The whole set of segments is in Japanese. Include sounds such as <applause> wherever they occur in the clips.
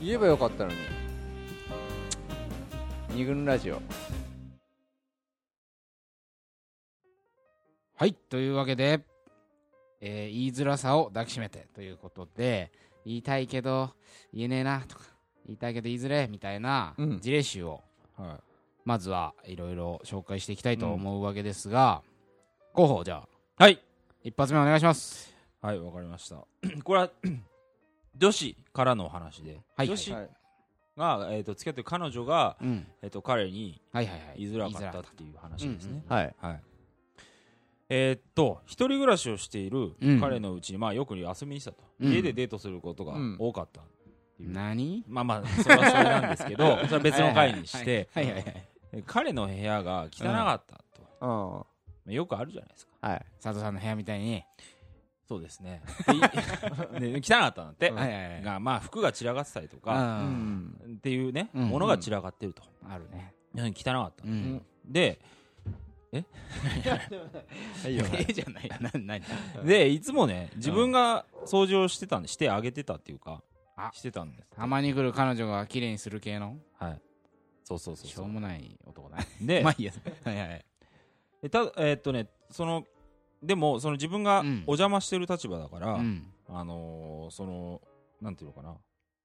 言えばよかったのに。二軍ラジオ。はいというわけで、えー言いづらさを抱きしめてということで言いたいけど言えねえなとか言いたいけど言いづれみたいなうん。事例集をはまずはいろいろ紹介していきたいと思うわけですが、候補じゃあ。はい。一発目お願いします。はいわかりました。<clears throat> これは女子からのお話で、はい。女子はい。が、えー、と付き合ってる彼女が、うん。えー、と彼にはいはいはい。言いづらかったっていう話ですね、はい。はい。えーっと一人暮らしをしているうん。彼のうちに、まあ、よく遊びに来たと、うん。家でデートすることがうん。多かった、何？まあまあそれはそれなんですけど <laughs> それは別の回にして彼の部屋が汚かったと、うん。まあよくあるじゃないですか。はい。佐藤さんの部屋みたいにそうですね。<laughs> でで <laughs> 汚かったんだって、がまあ服が散らかってたりとうか、ん。っていうね、うん。物が散らかってると、あるね。汚かった、うん。では <laughs> いよええじゃない。な何？でいつもね自分が掃除をしてたんでしてあげてたっていうかあ。してたんです。たまに来る彼女が綺麗にする系の？はい。そうそうそうしょそううもない男だね。でまあいいや。はいはいえたえーっとねそのでもその自分がうん。お邪魔してる立場だから、うん。あのーそのなんていうのかな。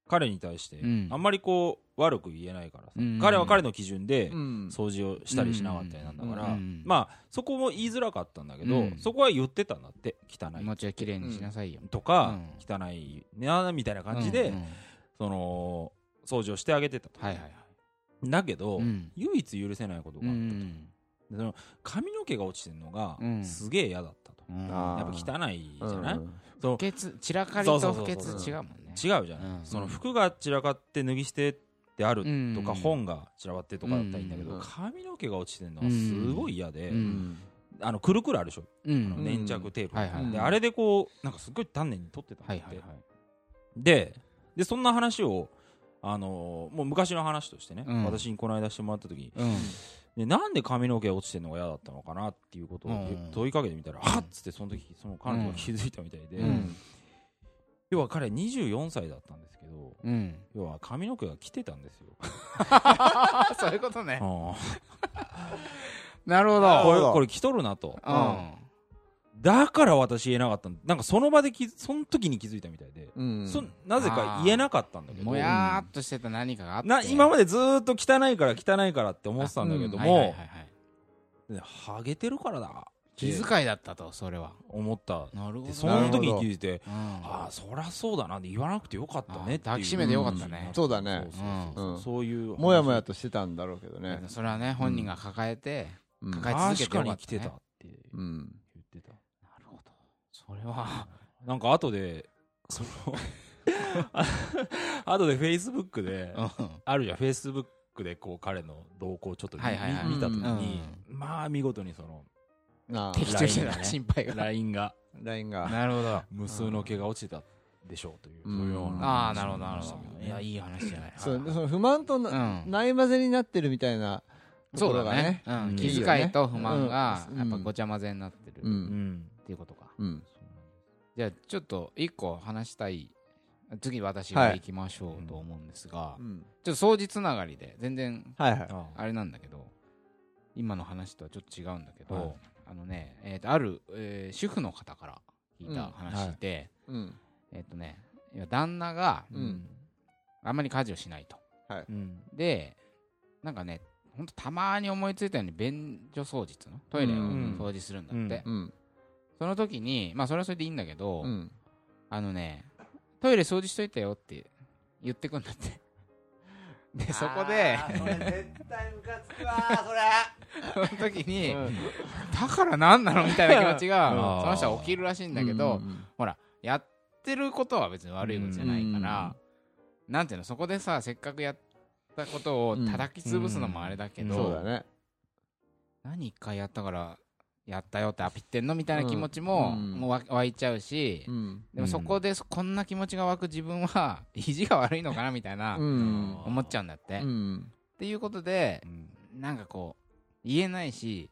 彼に対して、うん。あんまりこう悪く言えないからさ、うん。彼は彼の基準でうん。掃除をしたりしなかったりなんだから、うん。まあそこも言いづらかったんだけど、うん。そこは言ってたんだって汚い。気持ちは綺麗にしなさいよ。とか、うん。汚いなみたいな感じで、うん。うん。その掃除をしてあげてたと、はいはいはい。だけど、うん。唯一許せないことうがあったと、その髪の毛が落ちてるのがうん。すげえ嫌だったと、うん。やっぱ汚いじゃない、うん。その不潔散らかりと不そうそう潔違うもんね。違うじゃない、うん。その服が散らかって脱ぎ捨ててあるとか、うん。本が散らばってるとかだったらいいんだけど、うん。髪の毛が落ちてるのがすごい嫌で、あのくるくるあるでしょ、うん。あの粘着テープ、はいはいであれでこうなんかすごい丹念に取ってたんだって、はいはいはい。ででそんな話をあのーもう昔の話としてね、うん。私にこの間してもらった時にうんでなんで髪の毛が落ちてるのが嫌だったのかなっていうことをうん。問いかけてみたら、はっつってその時その彼女が気づいたみたいで、うん。要は彼24歳だったんですけどうん。要は髪の毛が来てたんですよ、<laughs> そういうことね。あ <laughs> なるほど。ーこれどこれ来とるなと。うんだから私言えなかったんなんかその場でその時に気づいたみたいで、うん。そなぜか言えなかったんだけど。もやーっとしてた何かがあって。な今までずーっと汚いから汚いからって思ってたんだけども、ハゲてるからだ。気遣いだったとそれは。思った。なるほど。でその時に気づいてうん。ああそりゃそうだな。って言わなくてよかったねっていう。抱きしめてよかったね。そうだね。そうそうそういう。もやもやとしてたんだろうけどね。それはね本人が抱えてうん。抱え続け確てよかったね。かに来てたってう。ん。言ってたなるほどそれは <laughs> なんか後でその <laughs> 後でフェイスブックでうん。あるじゃん。フェイスブックでこう彼の動向をちょっと見はいはいはい。見た時うん。にまあ見事にそのなあ的中してた LINE がね心配が。LINE が LINE が。なるほど。無数の毛が落ちてたでしょうといううん。そういうようなああなるほどなるほど。いやいい話じゃない。そうその不満とうなん。ない混ぜになってるみたいなとそうころがねだね。ううん。ん気遣いと不満がうん。やっぱごちゃ混ぜになってるうん。んていうことか。うんじゃあちょっと一個話したい。次私が行きましょうと思うんですがうん。ちょっと掃除つながりで全然はいはい。ああれなんだけど今の話とはちょっと違うんだけど、はい。あのね、えー、とある、えー主婦の方から聞いた話で、うん。えっ、とね旦那がうん。あんまり家事をしないと。うん。でなんかねほんとたまに思いついたように便所掃除っつうの？トイレをうん。掃除するんだって、うんその時にまあそれはそれでいいんだけど、うん。あのねトイレ掃除しといたよって言ってくんだって。<laughs> でそこでそれ絶対ムカつくわそれ。<laughs> その時に、だから何なの？みたいな気持ちが <laughs> うんその人は起きるらしいんだけど、ほらやってることは別に悪いことじゃないから、なんていうの？そこでさせっかくやったことを叩き潰すのもあれだけど、そうだね。何一回やったからやったよってアピってんのみたいな気持ちも,、うん。もうわ湧いちゃうし、うん。でもそこでこんな気持ちが湧く自分は <laughs> 意地が悪いのかなみたいな、うん。思っちゃうんだって、っうん。ていうことでうんなんかこう言えないし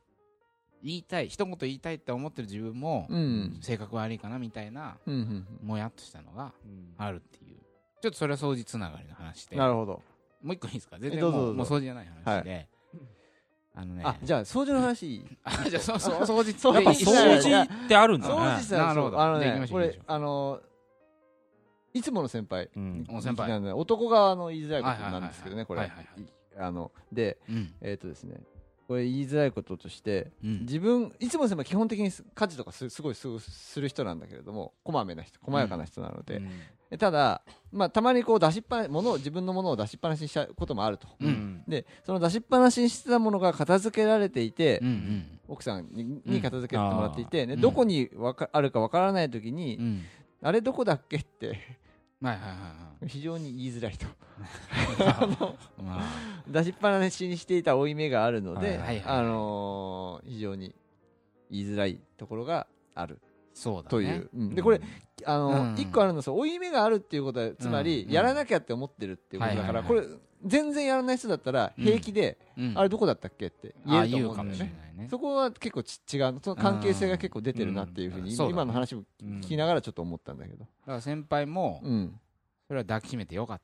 言いたい一言言いたいって思ってる自分も、うん。性格悪いかなみたいなもやっとしたのがうん。あるっていう。ちょっとそれは掃除つながりの話で。なるほど。もう一個いいですか？全然もう掃除じゃない話で、あのねあじゃあ掃除の話。い <laughs> いあじゃあそうそう掃除そうやっ掃除ってあるんだね。掃除したらなるほど。そうあのねこれあのいつもの先輩。うん。お先輩。男側の言いづらいことなんですけどねこれ。はいはいはい。あのでうん。えっとですねこれ言いづらいこととしてうん。自分いつもの先輩基本的に家事とかすすごいする人なんだけれどもこまめな人細やかな人なので。うん。でただまあたまにこう出しっぱなものを自分のものを出しっぱなしにしちゃうこともあると。でその出しっぱなしにしてたものが片付けられていて、うんうん。奥さんに片付けてもらっていて、でうん。どこにわかあるかわからないときに、うん。あれどこだっけってはいはいはいはい。非常に言いづらいと。<laughs> まあ。出しっぱなしにしていた負い目があるので、はいはいはいあのー非常に言いづらいところがあるそうだね。という、うんでこれあのうん。一個あるのは負い目があるっていうことはつまり、うんやらなきゃって思ってるっていうことだから、これ全然やらない人だったら平気で、うん。あれどこだったっけって言あえると思うんだよね。そこは結構ち違う。その関係性が結構出てるなっていうふうに、今の話もうん聞きながらちょっと思ったんだけど、だから先輩もうん、それは抱きしめてよかっ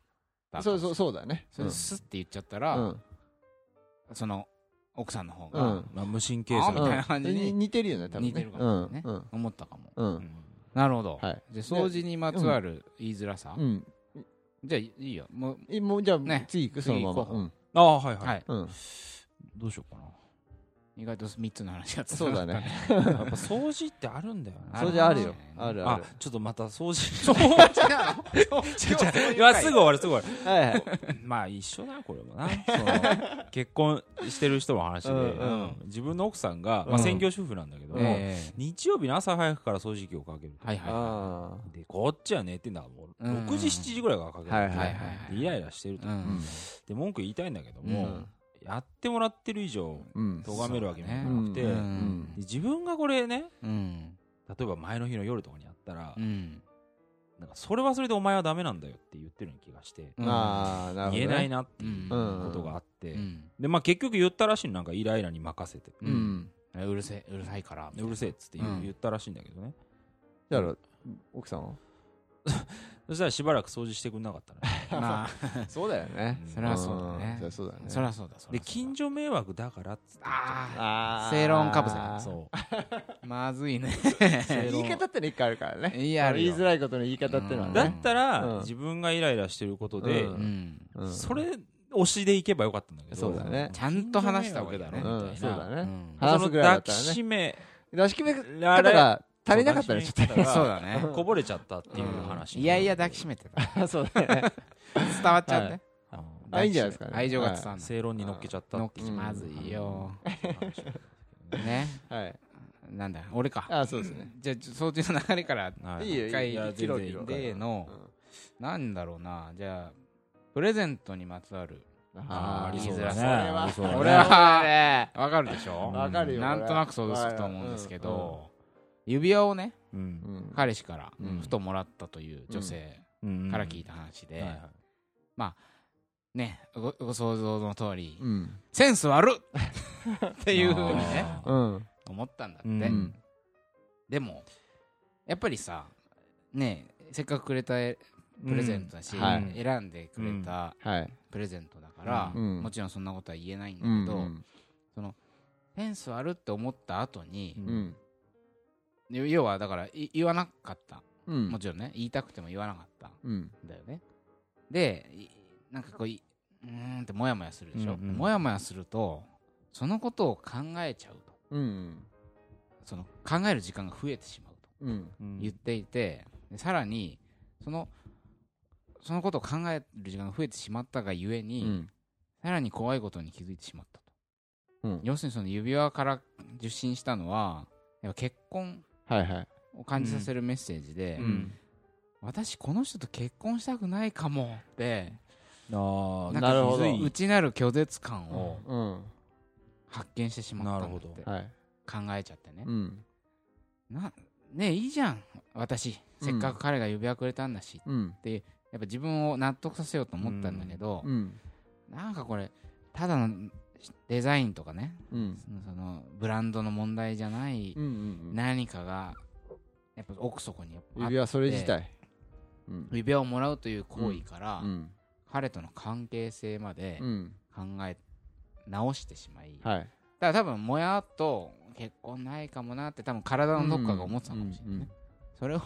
たそうそうそうだねそれスッて言っちゃったら、うんその奥さんの方がうん。まあ無神経さあみたいな感じにに似てるよね多分ね。似てるかもしれないね思ったかも。うんうん。なるほど、はい。じゃあ掃除にまつわる言いづらさ、うん。じゃあいいよ。もうえもうじゃあ、ね。次行くそのまま。次行こう。うん。ああはいははい。い、うん。どうしようかな意外と3つの話がそうだね。やっぱ掃除ってあるんだよ掃除あるよ。ね。あある。あるちょっとまた掃除。掃除なの掃除をいやすぐ終わるすぐ終わるはいはいまあ一緒だこれもな結婚してる人の話で、<laughs> うんうん自分の奥さんが、まあ、うん専業主婦なんだけども、え日曜日の朝早くから掃除機をかけるはいはいはあでこっちは寝てんだもううん6時7時ぐらいからかける、はいはいはいはいでイライラしてると、い、うんで文句言いたいんだけどうも、んやってもらってる以上うん。咎めるわけにはいかうん。なくて、自分がこれねうん。例えば前の日の夜とかにやったら、うん。なんかそれはそれでお前はダメなんだよって言ってるような気がして、うん。ああなるほど、ね、言えないなっていううんことがあって、うん。でまあ、結局言ったらしいのなんかイライラに任せて、うるせえうるさいから。でうるせえっつって言,、ったらしいんだけどね。じゃあ奥さんは？<laughs> そしたらしばらく掃除してくんなかったね。<laughs> まあそうだよね。うん。それはそうだね。ん。そりゃそうだね。そりゃそうだで近所迷惑だからっつってああー。正論かぶせ。そう。あ <laughs> まずいね。<laughs> 言い方っての一個あるからね。いや言いづらいことの言い方ってのはうん。だねったら、うん。自分がイライラしてることで、それ推しでいけばよかったんだけど。そうだね。ちゃんと話した方がいいだろそうだね。その抱きしめ出し決め方が足りなかったねちょっとそうだね。こぼれちゃったっていう話、いやいや抱きしめてた。そうだね。伝わっちゃうね。うんあいいんじゃないですかね。愛情が伝わる正論に乗っけちゃったのっけう。んまずいよ。ね。はい。なんだ俺か。あそうですね。じゃあちょ掃除の流れからはい。いいよ一回いや切ろう全然いい切ろうでのなんだろうな。じゃあプレゼントにまつわる。あーありそらさ俺はわかるでしょ。わかるよなんとなく想像つくと思うんですけど指輪をねうん。うん彼氏からうん。ふともらったという女性うん。から聞いた話ではいはい。ねごご想像の通りうん。センス悪っ <laughs> っていうふうにねあうん。思ったんだって、うん。でもやっぱりさねせっかくくれたプレゼントだし、うん。はい。選んでくれたはい。プレゼントだから、うん。もちろんそんなことは言えないんだうんけど、センス悪って思った後にう、うん要はだからい言わなかった。うん。もちろんね言いたくても言わなかった。うん。んだよね。でいなんかこういうーんってモヤモヤするでしょ、うんうんモヤモヤするとそのことを考えちゃうと。うんその考える時間が増えてしまうと。うん。うん言っていて、でさらにそのそのことを考える時間が増えてしまったがゆえに、うん。さらに怖いことに気づいてしまったと、うん。要するにその指輪から受信したのはやっぱ結婚はいはい。を感じさせるメッセージで、うん。私この人と結婚したくないかもってなるほど。か内なる拒絶感をうん。発見してしまったんだって考えちゃってね、うん。なねえいいじゃん。私せっかく彼が指輪くれたんだし、うん。やっぱ自分を納得させようと思ったんだけど、うん。なんかこれただのデザインとかね。うん。そのブランドの問題じゃない何かがやっぱ奥底に指輪それ自体。うん。指輪をもらうという行為から、うん。彼との関係性までうん。考え直してしまい、だかはいら多分もやっと結婚ないかもなって多分体のどっかが思ってたのかもしれないね、それを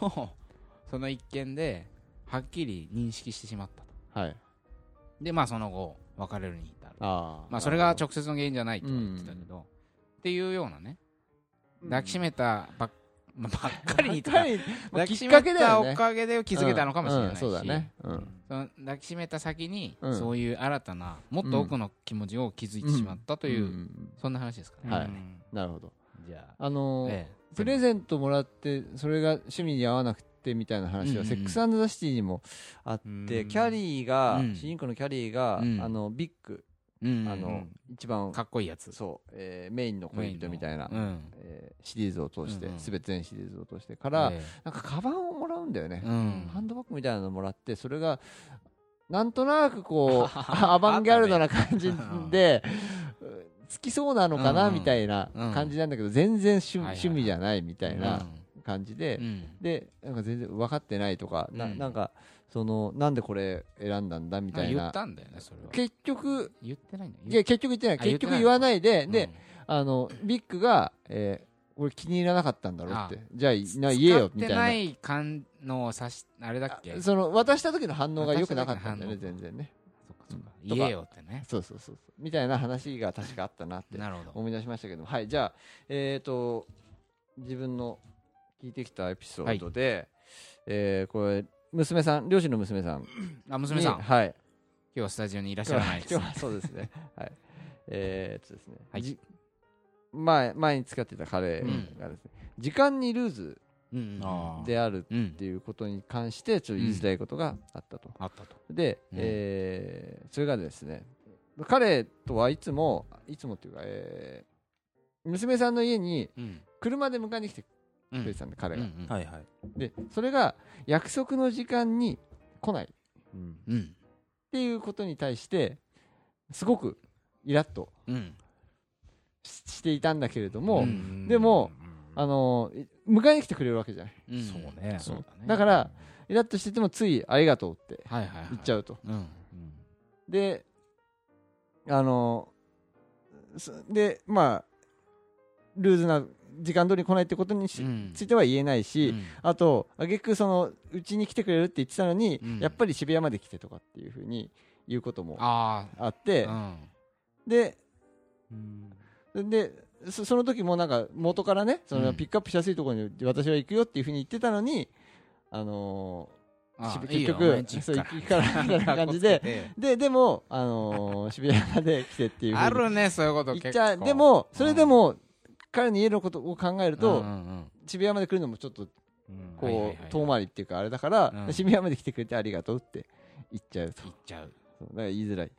その一件ではっきり認識してしまったと。はい。でまあその後別れるに至る。あまあそれが直接の原因じゃないとは言ってたけど、っていうようなね抱きしめたばっ, <laughs> まあ、ばっかりにとかき抱きしっかめたおかげで気づけたのかもしれないし、うんそうだね。うんその抱きしめた先に、うんそういう新たなもっと奥の気持ちを気づいてしまったという、ん。そんな話ですかね、はい。うん。なるほど。じゃあ、あのプレゼントもらってそれが趣味に合わなくてみたいな話うんうん。うんはセックスザ・シティにもあって、うん。キャリーが、うん。主人公のキャリーが、うん。あのビッグ、うんあの一番かっこいいやつ。そう、えーメインの恋人みたいな、うん。えーシリーズを通して、うんうん。すべて全シリーズを通してから、えなんかカバンをもらうんだよね。え、うん。ハンドバッグみたいなのもらってそれがなんとなくこう <laughs> アバンギャルドな感じで好きそうなのかな、うん。みたいな感じなんだけど全然趣,、はいはい趣味じゃないみたいな感じで、うん。でなんか全然分かってないとか、なうん。なんかそのなんでこれ選んだんだみたい言なったんだよねそれは。結局言ってないんだよ。いや結局言ってない。あ言ってない結局言わないで、でうん。あのビッグが、えー俺気に入らなかったんだろうって。じゃあいな言えよみたいな。使ってない感のを指しあれだっけ？その渡した時の反応が良くなかったんだよね渡した時の反応全然ね。かそっか。うん。とか。言えよってね。そうそうそうそう。みたいな話が確かあったなって。なるほど。思い出しましたけどはいじゃあえっ、と自分の聞いてきたエピソードで、えーこれ娘さん両親の娘さん。にあ娘さん。今はい。日はスタジオにいらっしゃらないです <laughs> 今日はそうですね。はい。えー、っとですね、はい。じ前前に使ってた彼がですね、時間にルーズであるうん。っていうことに関してちょっと言いづらいことがあったと、あったと。で、うん。えーそれがですね彼とはいつもいつもっていうか、えー娘さんの家にうん。車で迎えに来てうんくれてたんで、彼が、でそれが約束の時間に来ない。っうん。うんていうことに対してすごくイラッとうん。ししていたんだけれども、うん。でもあの迎えに来てくれるわけじゃないうんそうね。そうだね。だからイラッとしててもついありがとうってはいはいはい。言っちゃうと、うん。であのそでまあルーズな時間通りに来ないってことにしうん。ついては言えないし、うん。あとあげくそのうちに来てくれるって言ってたのに、うん。やっぱり渋谷まで来てとかっていうふうに言うこともああってでうん。でそその時もなんか元からねそのうん。ピックアップしやすいところに私は行くよっていうふうに言ってたのに、あのあ渋いいよ結局そう行行くか。らみたいな感じで <laughs> でででも、あのー渋谷まで来てっていうあるねそういうこと結構。ちゃう。でもそれでも、彼の家のことを考えると、渋谷まで来るのもちょっとうん。こう、遠回りっていうかあれだから、うん。渋谷まで来てくれてありがとうって言っちゃうと。言っちゃう。だから言いづらい。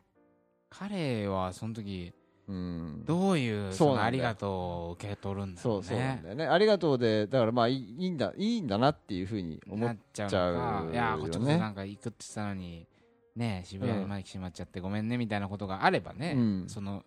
彼はその時うん。どういうそのありがとうを受け取るんだろそううそうなんねだよね。ありがとうでだからまあいいんだいいんだなっていうふうに思っちゃうね。いやちょっとなんか行くって言ってたのにね渋谷まで来てしまっちゃってごめんねみたいなことがあればね、うん。その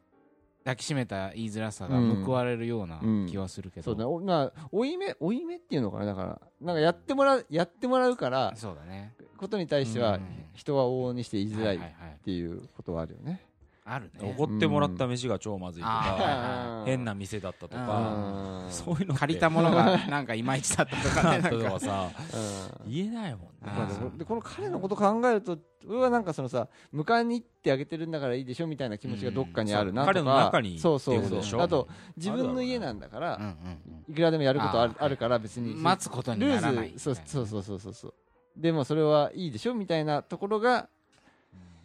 抱きしめた言いづらさが報われるようなうん。気はするけど、そうだ。おまあ負い目負い目っていうのかなだから。なんかやってもらうやってもらうからそうだね。ことに対してはうん。人は往々にして言いづらい。っていうことはあるよねあるね。おごってもらった飯が超まずいとあかー。変な店だったとかうん。そういうの借りたものが <laughs> なんかいまいちだったとかね <laughs> だなんか。とかさうん。言えないもんね。あまあでーもでこの彼のこと考えると俺はなんかそのさ迎えに行ってあげてるんだからいいでしょみたいな気持ちがどっかにあるなとか、彼の中にそうそうそう。あと自分の家なんだからいくらでもやることあるあーあるから別に。うん待つことにルならない。ーズ。そうそうそうそうそうそう。でもそれはいいでしょみたいなところが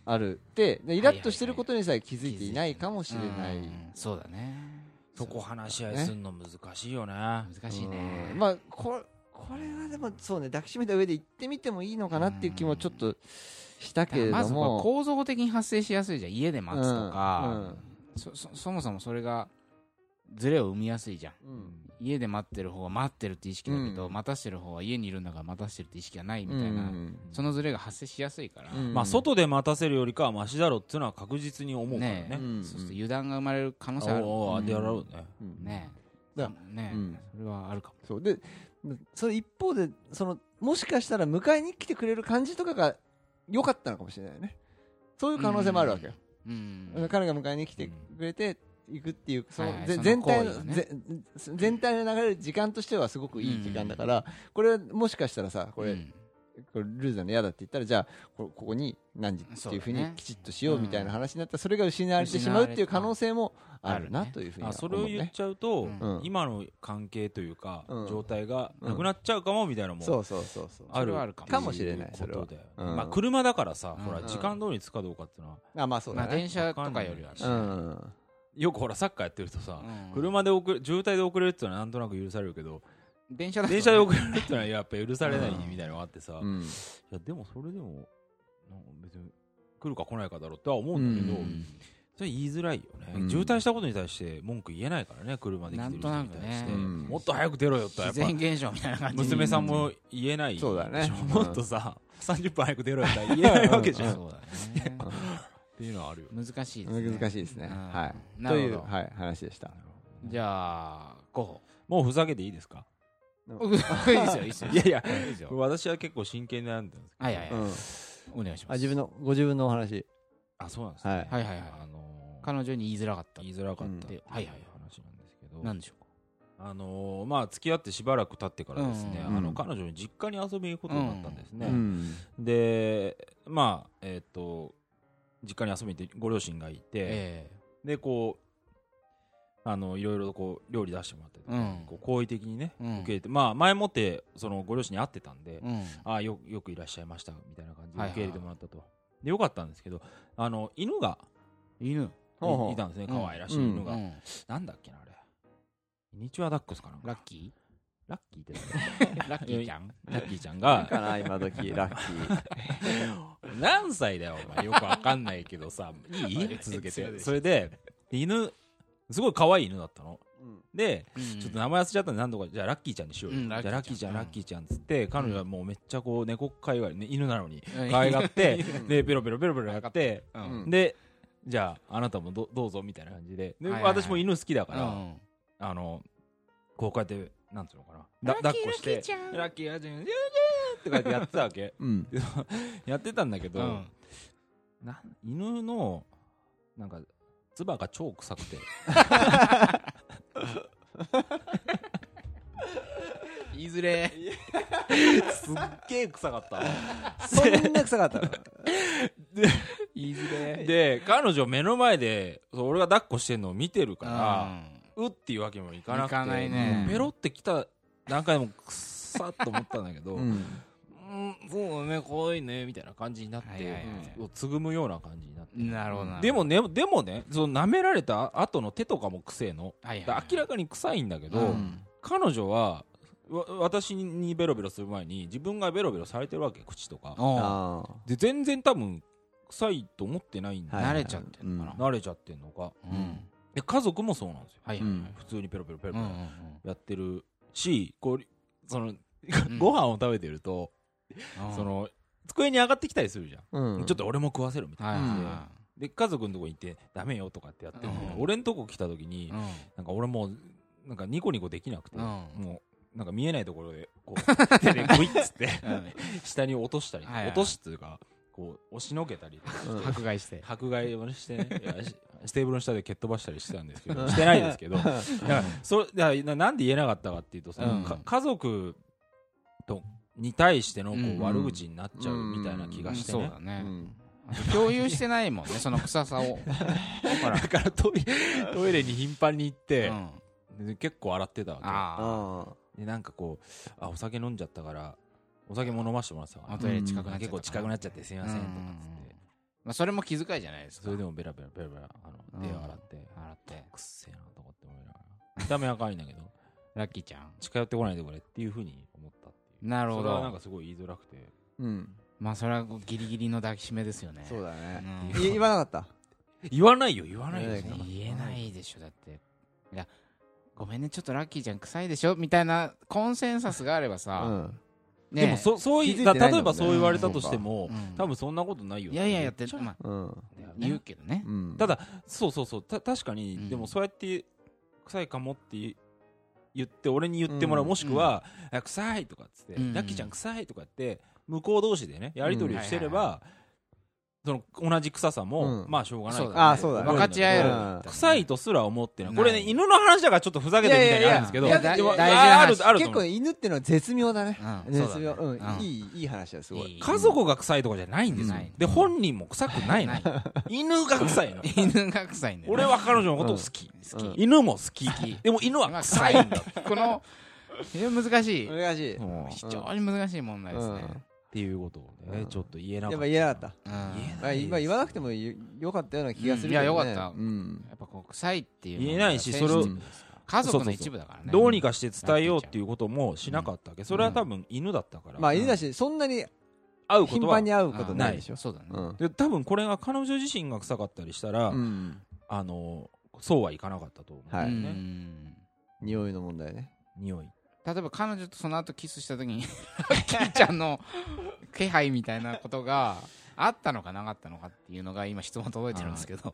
あるででイラッとしてることにさえ気づいていないかもしれない、うんそうだね。そこ話し合いすんの難しいよね。難しいね。うん。まあこれこれはでもそうね抱きしめた上で行ってみてもいいのかなっていう気もちょっとしたけれども。まず構造的に発生しやすいじゃん。家で待つとか、うん。うん。そそそもそもそれがズレを生みやすいじゃん。うん。家で待ってる方は待ってるって意識だけど、うん。待たしてる方は家にいるんだから待たしてるって意識がないみたいな、うん。そのズレが発生しやすいから、うん。まあ外で待たせるよりかはマシだろっていうのは確実に思うからね。ねうん。そうすると油断が生まれる可能性ある。おおでやろうね。うん。ねだね、うん。それはあるかも。そう。でその一方でそのもしかしたら迎えに来てくれる感じとかが良かったのかもしれないよね。そういう可能性もあるわけよ、うん。彼が迎えに来てくれて行くっていうその全体の全体の流れる時間としてはすごくいい時間だから、これもしかしたらさこれ,、うん。これルーズなの嫌だって言ったらじゃあこここに何時っていうふうにきちっとしようみたいな話になったらそれが失われてしまうっていう可能性もあるなというふうにはあそれを言っちゃうと、うん。今の関係というか、うん状態がなくなっちゃうかもみたいなのもそうそうそうそう。あるかも。かもしれないそれは。うん。まあ、車だからさ、うん。ほら時間通りに着くかどうかっていうのはあまあそうまあだね、電車とかよりはしうんよくほらサッカーやってるとさ、うん。車で遅れ渋滞で遅れるっていうのはなんとなく許されるけど電車だと電車で遅れるっていうのはやっぱ許されない <laughs> みたいなのがあってさ、いうん。やでもそれでもなんか別に来るか来ないかだろうとは思うんだけど、うん。それ言いづらいよね、うん。渋滞したことに対して文句言えないからね車で来てる人に対して、なんとなくね。うん。もっと早く出ろよとはやっぱ自然現象みたいな感じ。娘さんも言えないそうだね。でしょもっとさ、30分早く出ろよとは言えないわけじゃん、っ <laughs> そうだね <laughs> ていうのはあるよ難しいですね。難しいですね、うん。はい。なるほど。という、はい、話でした。じゃあ候補もうふざけていいですか？<laughs> いいですよいいですよ。いやいや。いいですよ。私は結構真剣に悩んでるんですけど。はいはいはい。うん。お願いします。あ自分のご自分のお話。あそうなんですね、はい。はいはいはい。あのー彼女に言いづらかった。言いづらかった。はいはい話なんですけど、なんでしょあのーまあ付き合ってしばらく経ってからですね、うん。あの彼女に実家に遊びに行くことになったんですね、うん。でまあえっ、と実家に遊びに行ってご両親がいて、えでこうあのいろいろこう料理出してもらったりとか、うん。こう好意的にね、うん。受け入れてまあ前もってそのご両親に会ってたんで、えうん。ああよよくいらっしゃいましたみたいな感じではいはい受け入れてもらったと、でよかったんですけどあの犬が犬。いいたんですねうん可愛らしい犬が、うんなんだっけなあれ。ミニチュアダックスかなラッキラッキーってー <laughs> ラッキーちゃん？ラッキーちゃんが？かな今時 <laughs> ラッキー。何歳だよお前。よくわかんないけどさ。いい？続けて。それで犬すごい可愛い犬だったの。でちょっと名前忘れちゃったんで何とかじゃあラッキーちゃんにしようよ、うんじゃあラッキーちゃん。ラッキラッキーちゃんっつって彼女はもうめっちゃこう猫飼いがね犬なのにうん。可愛がってうん。でペロペロペロペロやってでじゃああなたもどどうぞみたいな感じで。ではいはいはい。私も犬好きだから、うん。あのこうやってなんつうのかな。だ抱っこして。ラッキーちゃん。ラジュンジュンジュンってやってやってたわけ。<laughs> うん。やってたんだけど、うん。な犬のなんか唾が超臭くて。言いづれ。すっげえ臭かった。そんな臭かったの。言いづれ。で彼女目の前でそう俺が抱っこしてんのを見てるから、ううっていうわけにもいかなくていかないね。ペロってきた段階でもくっさっと思ったんだけど、ううんん、そうだね可愛いねみたいな感じになって、はいはいはい。つぐむような感じになって、んなるほどな。でもねでもねその舐められた後の手とかも臭えの、はいはいだ明らかに臭いんだけど、うん。彼女はわ私にベロベロする前に自分がベロベロされてるわけ口とか。で全然多分臭いと思ってないんだよ、はい慣れちゃってんのかな。慣れちゃってんのか。うんで家族もそうなんですよ。はいはいうん。普通にペロペロペロペロやってるしこうそのん。ご飯を食べてると、うん。その机に上がってきたりするじゃん、うん。ちょっと俺も食わせるみたいな。はで,、家族のとこに行ってダメよとかってやってるうん。俺んとこ来た時に、いうん。なんか俺もうなんかニコニコできなくて、うん。もうなんか見えないところでこう <laughs> 手でグイッつって下に落としたり、はいはい落とすっていうかこう押しのけたりうん。迫害して。迫害をしてね。いやしテーブルの下で蹴っ飛ばしたりしてたんですけどしてないですけど <laughs> だからそれだからななんで言えなかったかっていうとその、うん。か家族とに対してのこう、うん。悪口になっちゃうみたいな気がしてね、そうだね。共有してないもんねその臭さを。<laughs> ほら。だからトイトイレに頻繁に行ってう、ん。で結構洗ってたわああけでなんかこうあお酒飲んじゃったからお酒も飲ませてもらってたから。あトイレ近くなっちゃった結構近くなっちゃってすいませんとかっつって、まあそれも気遣いじゃないですか。それでもベラベラベラベラあの手を洗って、洗って。くっせえなと思って思いな。がら見た目は可愛いんだけど <laughs> ラッキーちゃん。近寄ってこないでくれっていうふうに思ったっていう。なるほそれはなんどかすごい言いづらくて。うん。まあそれはギリギリの抱きしめですよね。そうだね。うん。い言わなかった？言わないよ。言わないよ。言えないでしょだって。いやごめんね。ちょっとラッキーちゃん臭いでしょ？みたいなコンセンサスがあればうさ、ん。ねでもそそういだ例えばそう言われたとしても、うん多分そんなことないよいやいややって言ちゃうまあ言うけどね。うん。ただそうそうそう。た確かに、うん。でもそうやって臭いかもって言って俺に言ってもらう、うん。もしくは、あ臭いとかっつって、うん。ラッキーちゃん臭いとかって向こう同士でねやり取りをしてれば、その同じ臭さも、うん。まあしょうがないそうだね。あそうだね。分かち合える。うん。臭いとすら思ってない。これね犬の話だからちょっとふざけてみたいになるんですけどいやいやいやでも大事なある話。あると思う。結構犬っていうのは絶妙だね。うん。絶妙。そううん。うん。いいいい話だすごい。いい家族が臭いとかじゃないんですよ、ない。で本人も臭くないの。犬が臭いの。<laughs> 犬が臭いんだよ。ね俺は彼女のことを好き、好き犬も好き。き。でも犬は臭いんだ。この非常に難しい。難しい。非常に難しい問題ですねていうことをね、うん。ちょっと言えなかったやっぱ言えなかった。うん。言えまあ今言わなくてもよよかったような気がするけどね。うんいやよかった。うん。やっぱこう臭いっていうのは言えないしそれを家族の一部だからね。どうにかして伝えようっていうこともしなかったわけ、それは多分犬だったから、まあ犬だしそんなに頻会うことは。繁に会うことないでしょ。そうだね。うん。で多分これが彼女自身が臭かったりしたら、うん。あのそうはいかなかったと思う、はい。うん。ね匂いの問題ね。匂い例えば彼女とその後キスした時にラッ <laughs> キーちゃんの気配みたいなことがあったのかなかったのかっていうのが今質問届いてるんですけど。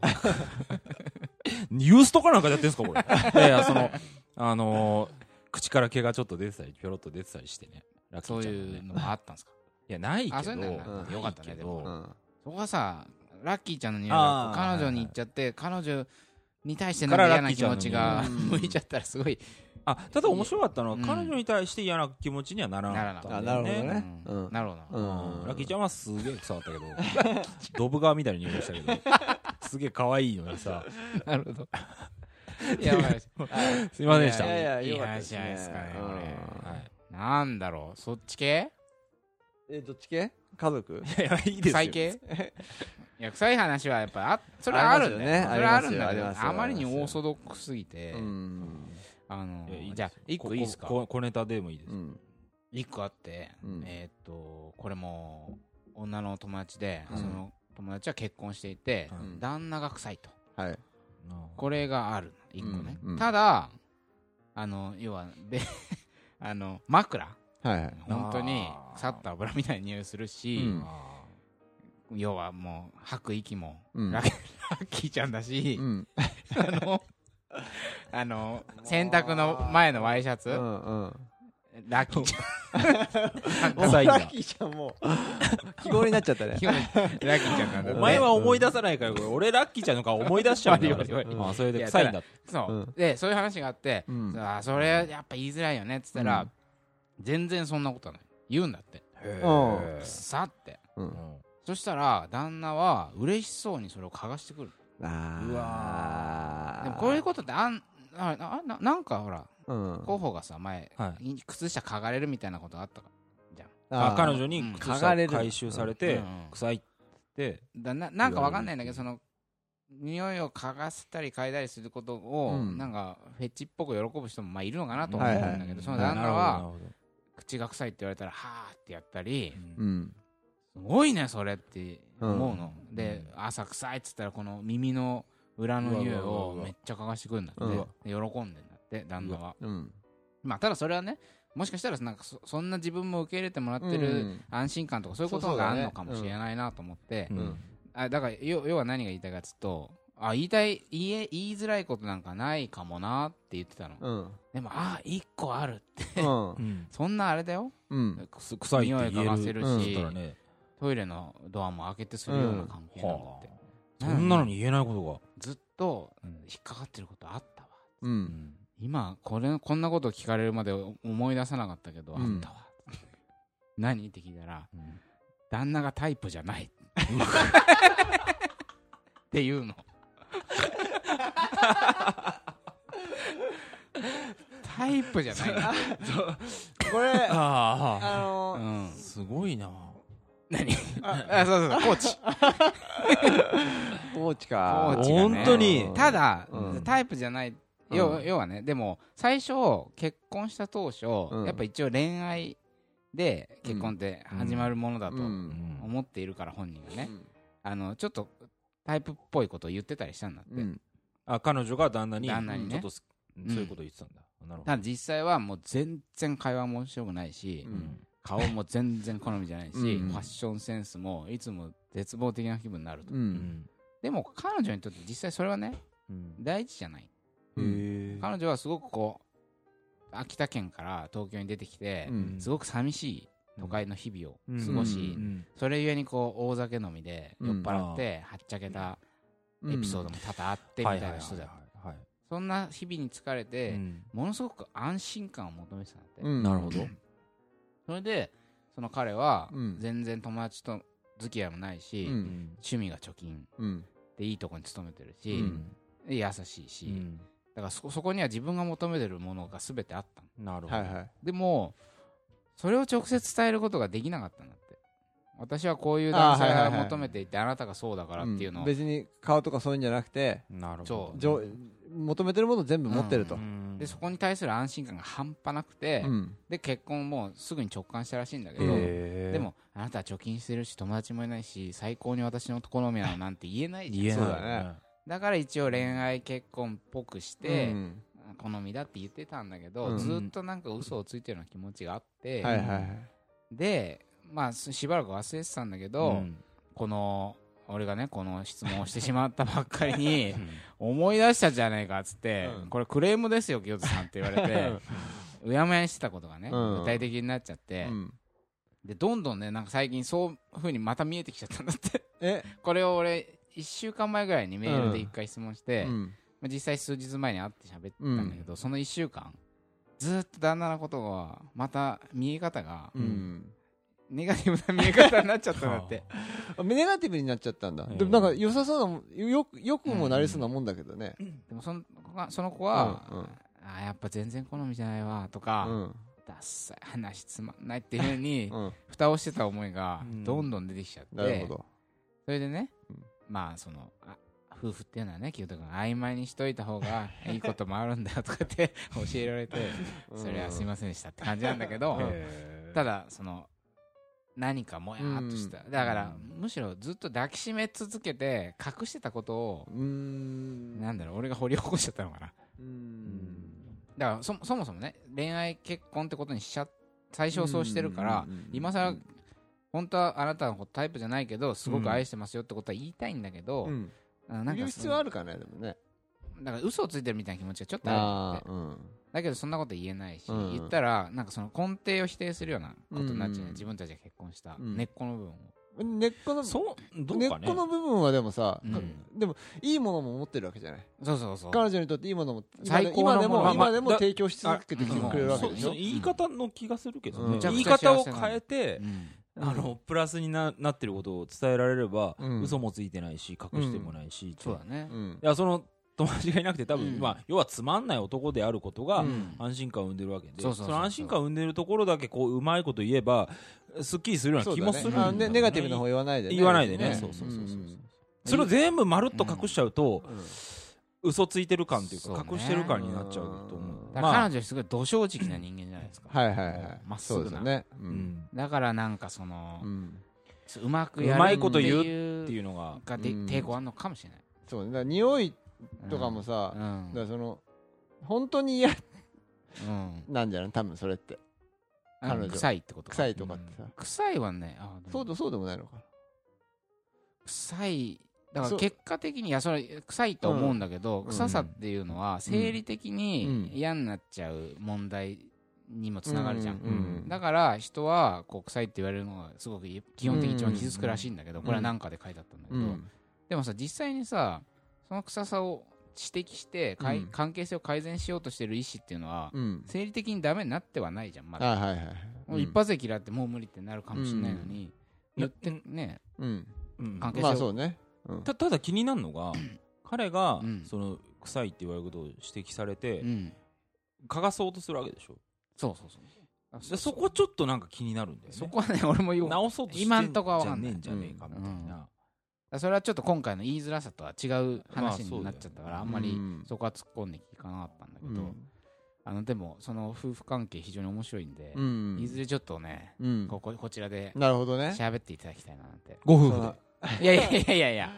ユースとかなんかやってんすかこれ。いやいやそのあのー口から毛がちょっと出てたりぴょろっと出てたりしてね。ラッキそうーちゃんのね。いうのがあったんですか？いやないけど。あそうよかったねけどでもうんそこはさラッキーちゃんの匂いあがー彼女に行っちゃって彼女に対してなんか嫌な気持ちが <laughs> 向いちゃったらすごいあただ面白かったのは、うん。彼女に対して嫌な気持ちにはならなかったんだよね。なるほどね。なるほど。うん。ラッキーちゃんはすげえ臭かったけど <laughs> ドブ川みたいに匂いがしたけどすげえ可愛いのにさ。なるほど。<laughs> いやすいませんでした。いやいやいい話じゃないですかねはい。なんだろう。そっち系？えどっち系？家族？いやいいですよ。臭い系？いや臭い話はやっぱあそれはあるんだよ。ね。それはあるんだけどあまりにオーソドックスすぎて。うんあのいやいいじゃあ一個いいですか？ここ小ネタでもいいです、うん。一個あってうん。えーっとこれも女の友達でうん。その友達は結婚していてうん。旦那が臭いと。はい。これがある一個ね。うん。うん。ただあの要はべ <laughs> あの枕。はいはい。本当に腐った油みたいな匂いするし、うん。あ要はもう吐く息もうん。ラッラッキーちゃんだし、うん。<laughs> あのあの洗濯の前のワイシャツ、うんうん。ラッキーちゃん。なんか臭いんだラッキーちゃんもう記号になっちゃったねラッキーちゃんなんだーお前は思い出さないから俺ラッキーちゃんの顔思い出しちゃうんだよあそれで臭いんだそう、うんでそういう話があって、うんあそれやっぱ言いづらいよねっつったら、うん全然そんなことはない言うんだってうんさってうんそしたら旦那は嬉しそうにそれを嗅がしてくるうわでもこういうことってあんあなななんかほらうん。候補がさ前、はい。靴下嗅がれるみたいなことあったかじゃん。あ彼女うん。に靴嗅がれる。下回収されてうん。臭いって。だななんかわかんないんだけどその匂いを嗅がせたり嗅いだりすることを、うん。なんかフェチっぽく喜ぶ人もまあいるのかなと思うんだけど、はいはいその旦那は口が臭いって言われたらはーってやったり、うん。すごいねそれって思うの、うん。で朝臭いっつったらこの耳の裏の匂いをめっちゃ嗅がしてくるんだって、うん。で喜んでんだって旦那は。うん。まあただそれはねもしかしたらなんかそそんな自分も受け入れてもらってうるん。安心感とかそういうことがあるのかもしれないなと思って、うんうん。あだから要要は何が言いたいかっつうとあ言いたい言え言いづらいことなんかないかもなって言ってたの、うん。でもあ一個あるって。うん。う <laughs> んそんなあれだよ。うん。臭いって言え匂い嗅がせるるし。っつったらねトイレのドアも開けてするような関係なんだって、そんなのに言えないことずっとが引っかかってることあったわ。ううん。ん今これこんなこと聞かれるまで思い出さなかったけど、うん。あったわ。<laughs> 何？って聞いたらうん。旦那がタイプじゃない。っていうの。<laughs> タイプじゃない。これ <laughs> あのうん。すごいな何？あそうそうそう <laughs> コーチ。コーチか。コーチがね。本当に。ただ、うん。タイプじゃない。要,、うん。要はねでも最初結婚した当初、うん。やっぱ一応恋愛で結婚って始まるものだとうん。思っているから本人がね、うん。あのちょっとタイプっぽいことを言ってたりしたんだって、うん。あ彼女が旦那に旦那にね。ちょっとすそういうこと言ってたんだ。なるほど。ただ実際はもう全然会話も面白くないし、うん顔も全然好みじゃないし、うん。ファッションセンスもいつも絶望的な気分になると、うでも彼女にとって実際それはねうん。大事じゃない。へえ彼女はすごくこ秋田県から東京に出てきて、うん。すごく寂しい都会の日々をうん。過ごし、うん。それゆえにこう大酒飲みで酔っ払ってはっちゃけたエピソードも多々あってみたいな人だよはい。そんな日々に疲れて、うん。ものすごく安心感を求めてたんだって、うん。なるほど <laughs> それでその彼はうん。全然友達と付き合いもないし、うん。趣味が貯金うん。でいいとこに勤めてるし、うん。で優しいし、うん。だからそそこには自分が求めてるものが全てあったの。なるほど。はいはい。でもそれを直接伝えることができなかったんだって。私はこういう男性があーはいはいはい。求めていてあなたがそうだからっていうのを、ん。別に顔とかそういうんじゃなくてなるほど。そう求めてるもの全部持ってると。うん。でそこに対する安心感が半端なくて、うん。で結婚もすぐに直感したらしいんだけど、へー。でもあなたは貯金してるし友達もいないし最高に私の好みなのなんて言えないじゃん。言えない。そうだね。だから一応恋愛結婚っぽくして、うん。好みだって言ってたんだけど、うん。ずっとなんか嘘をついてるような気持ちがあって、はいはいはい。でまあししばらく忘れてたんだけど、うん。この俺がねこの質問をしてしまったばっかりに <laughs> 思い出したじゃねえかっつって、うん。これクレームですよ清田さんって言われてうやむやにしてたことがね、うん。具体的になっちゃって、うん。でどんどんねなんか最近そういうふうにまた見えてきちゃったんだって。え？<laughs> これを俺1週間前ぐらいにメールで1回質問して、うん。まあ実際数日前に会って喋ったんだけど、その1週間ずっと旦那のことがまた見え方がうんネガティブな見え方になっちゃったんだって。<laughs> あネガティブになっちゃったんだ。うん。でもなんか良さそうなよくよくもなりそうなもんだけどね。でもそのその子は、うんうん。あやっぱ全然好みじゃないわとか、うん。ダッサい話つまんないっていうふうに <laughs> うん。蓋をしてた思いがうん。どんどん出てきちゃって、なるほど。それでね、うん。まあそのあ夫婦っていうのはね清田君曖昧にしといた方が <laughs> いいこともあるんだよとかって教えられて、それはすいませんでしたって感じなんだけど、ただその何かもやっとした、うん。だからむしろずっと抱きしめ続けて隠してたことを、うーん。なんだろう俺が掘り起こしちゃったのかな。うーん。だからそそもそもね恋愛結婚ってことにしちゃ最初そうしてるから、うんうんうんうん今更本当はあなたのタイプじゃないけどすごく愛してますよってことは言いたいんだけど、うん。あなんか言う必要あるかねでもね。だから嘘をついてるみたいな気持ちがちょっとあるってだけどそんなこと言えないし、うん。言ったらなんかその根底を否定するようなことになっちゃうね、うん。自分たちが結婚したうん。根っこの部分を、根っこのそうどう根っこの部分はでもさ、うん。でもいいものも持ってるわけじゃない。そうそうそう。彼女にとっていいものも今最で今でも高のもの。今でもまあ提供し続けてくれるわけでしょ。言い方の気がするけどね、うん。言い方を変えてう、ん。あのプラスにななってることを伝えられれば、うん。嘘もついてないし隠してもないし、そうだね。うん。いやその友達がいなくて多分、うん。まあ、要はつまんない男であることがうん。安心感を生んでるわけで、その安心感を生んでるところだけこううまいこと言えばすっきりするような気もするね。あねネガティブな方言わないでね。言わないでね。ね。そうそうそうそう。うんそれを全部まるっと隠しちゃうと、うん。嘘ついてる感っていうか隠してる感になっちゃうと思う、だからまあ彼女すごい土正直な人間じゃないですか、はいはいはい。まっすぐなね。ううん。ん、だからなんかその、うん。うまくやるうまいこと言うっていうのががでうん。抵抗あるのかもしれない、そうね。匂いとかもさうだんからその本当に嫌うん。なんじゃない？多分それって。うん彼女。臭いってことか。臭いとかってさ。臭いはねあそうでそうでもないのか。臭い。だから結果的にいやそれ臭いと思うんだけど、ん。臭さっていうのは生理的にうん嫌になっちゃう問題にもつながるじゃん、うん。うん。だから人はこう臭いって言われるのがすごく基本的に一番傷つくらしいんだけど、これは何かで書いてあったんだけど、うん。でもさ実際にさその臭さを指摘してかい、うん。関係性を改善しようとしてる意思っていうのは、うん。生理的にダメになってはないじゃんまあだ、はいはいはいもう一発で嫌ってもう無理ってなるかもしれないのに、うん。言ってね。うん。うん。関係性あそうね。うん。たただ気になるのが彼が、うん。その臭いって言われることを指摘されて、うん。嗅がそうとするわけでしょ？そうそうそうあでそこちょっとなんか気になるんだよね。そこはね俺も言おう。直そうとして今んとこはわじゃかんないねえんじゃねえかみたい。な、それはちょっと今回の言いづらさとは違う話になっちゃったから、まああんまりうん。そこは突っ込んで聞かなかったんだけど、うん。あのでもその夫婦関係非常に面白いんで、うん。いずれちょっとねうん。こここちらでなるほどね。喋っていただきたいななんてご夫婦いやいやいやいやいや。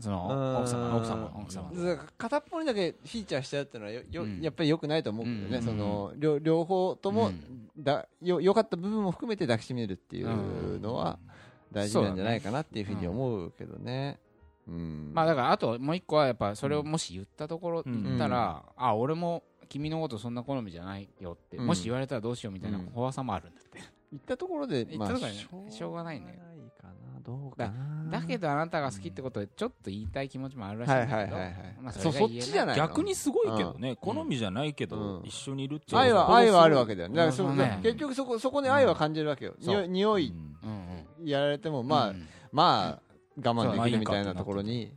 そのうん。奥様の奥様奥様片っぽにだけフィーチャーしちゃうっていうのはよやっぱり良くないと思うけどね、うん。その両両方ともうん。だよ良かった部分も含めて抱きしめるっていうのは大事なんじゃないかなっていうふうに思うけどね。うん。まあだからあともう一個はやっぱそれをもし言ったところうん。言ったら、あ俺も君のことそんな好みじゃないよって、うん。もし言われたらどうしようみたいなうん。怖さもあるんだって、言ったところで言ったところでねしょうがないねかなどうかな。だけどあなたが好きってことでちょっと言いたい気持ちもあるらしいんだけど、はいはいはいはい。まあそっちじゃないの？逆にすごいけどね、好みじゃないけど、うん。一緒にいるっていう愛は愛はあるわけだよね。だからそね結局そこそこに愛は感じるわけよ。そう。んうんうんやられてもまあうん。まあ我慢できるみたいなところに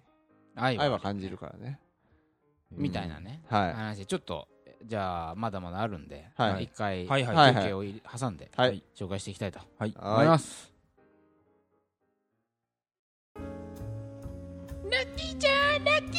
愛は感じる。からね。みたいなね、はい。話ちょっとじゃあまだまだあるんで、はい。一回はいはい。はい休憩を挟んではい。紹介していきたいとはい。思います、はナッティちゃ